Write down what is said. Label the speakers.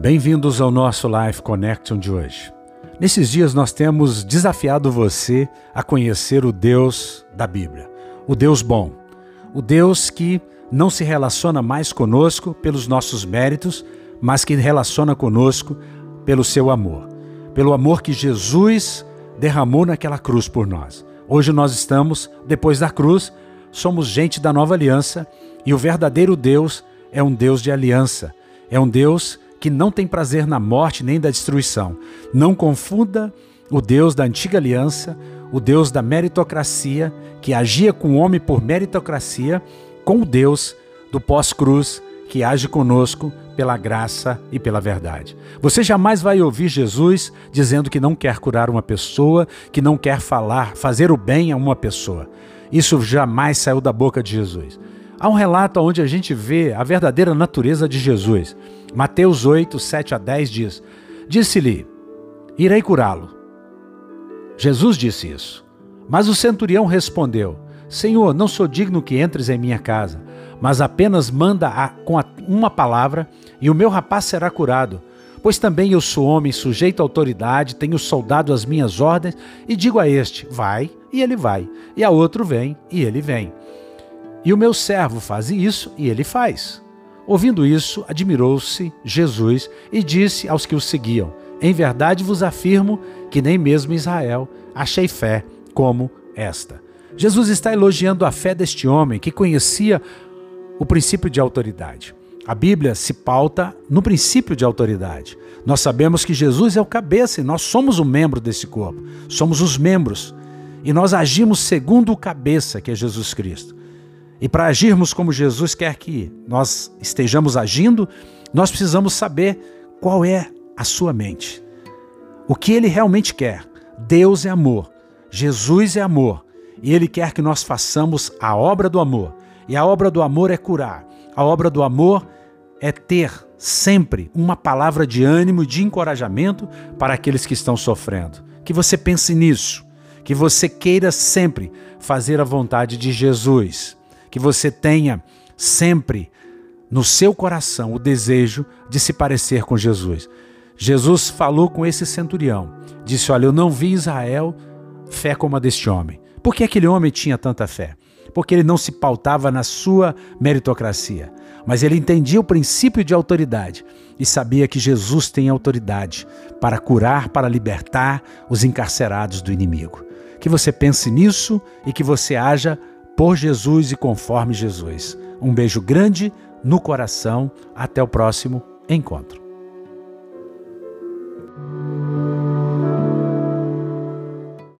Speaker 1: Bem-vindos ao nosso Life Connection de hoje. Nesses dias nós temos desafiado você a conhecer o Deus da Bíblia, o Deus bom, o Deus que não se relaciona mais conosco pelos nossos méritos, mas que relaciona conosco pelo seu amor, pelo amor que Jesus derramou naquela cruz por nós. Hoje nós estamos, depois da cruz, somos gente da nova aliança e o verdadeiro Deus é um Deus de aliança, é um Deus que não tem prazer na morte nem da destruição. Não confunda o Deus da antiga aliança, o Deus da meritocracia, que agia com o homem por meritocracia, com o Deus do pós-cruz, que age conosco pela graça e pela verdade. Você jamais vai ouvir Jesus dizendo que não quer curar uma pessoa, que não quer falar, fazer o bem a uma pessoa. Isso jamais saiu da boca de Jesus. Há um relato onde a gente vê a verdadeira natureza de Jesus. Mateus 8, 7 a 10 diz: Disse-lhe: Irei curá-lo. Jesus disse isso. Mas o centurião respondeu: Senhor, não sou digno que entres em minha casa, mas apenas manda a, com a, uma palavra e o meu rapaz será curado. Pois também eu sou homem sujeito à autoridade, tenho soldado as minhas ordens, e digo a este: vai, e ele vai, e a outro: vem, e ele vem. E o meu servo faz isso e ele faz. Ouvindo isso, admirou-se Jesus e disse aos que o seguiam: Em verdade vos afirmo que nem mesmo Israel achei fé como esta. Jesus está elogiando a fé deste homem que conhecia o princípio de autoridade. A Bíblia se pauta no princípio de autoridade. Nós sabemos que Jesus é o cabeça e nós somos o membro desse corpo. Somos os membros. E nós agimos segundo o cabeça, que é Jesus Cristo. E para agirmos como Jesus quer que nós estejamos agindo, nós precisamos saber qual é a sua mente. O que ele realmente quer. Deus é amor, Jesus é amor, e ele quer que nós façamos a obra do amor. E a obra do amor é curar. A obra do amor é ter sempre uma palavra de ânimo e de encorajamento para aqueles que estão sofrendo. Que você pense nisso, que você queira sempre fazer a vontade de Jesus que você tenha sempre no seu coração o desejo de se parecer com Jesus. Jesus falou com esse centurião, disse: Olha, eu não vi Israel fé como a deste homem. Por que aquele homem tinha tanta fé? Porque ele não se pautava na sua meritocracia, mas ele entendia o princípio de autoridade e sabia que Jesus tem autoridade para curar, para libertar os encarcerados do inimigo. Que você pense nisso e que você haja por Jesus e conforme Jesus. Um beijo grande no coração. Até o próximo encontro.